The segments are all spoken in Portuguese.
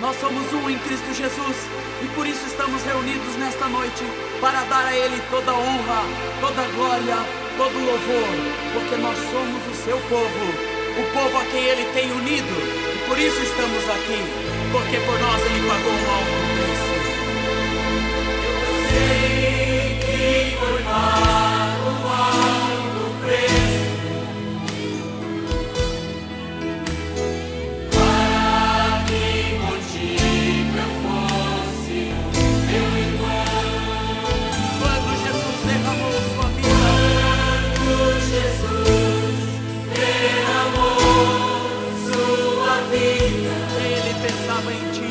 Nós somos um em Cristo Jesus e por isso estamos reunidos nesta noite para dar a Ele toda honra, toda glória, todo louvor, porque nós somos o seu povo, o povo a quem Ele tem unido e por isso estamos aqui, porque por nós Ele pagou um alto preço. Eu sei que em ti.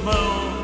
irmão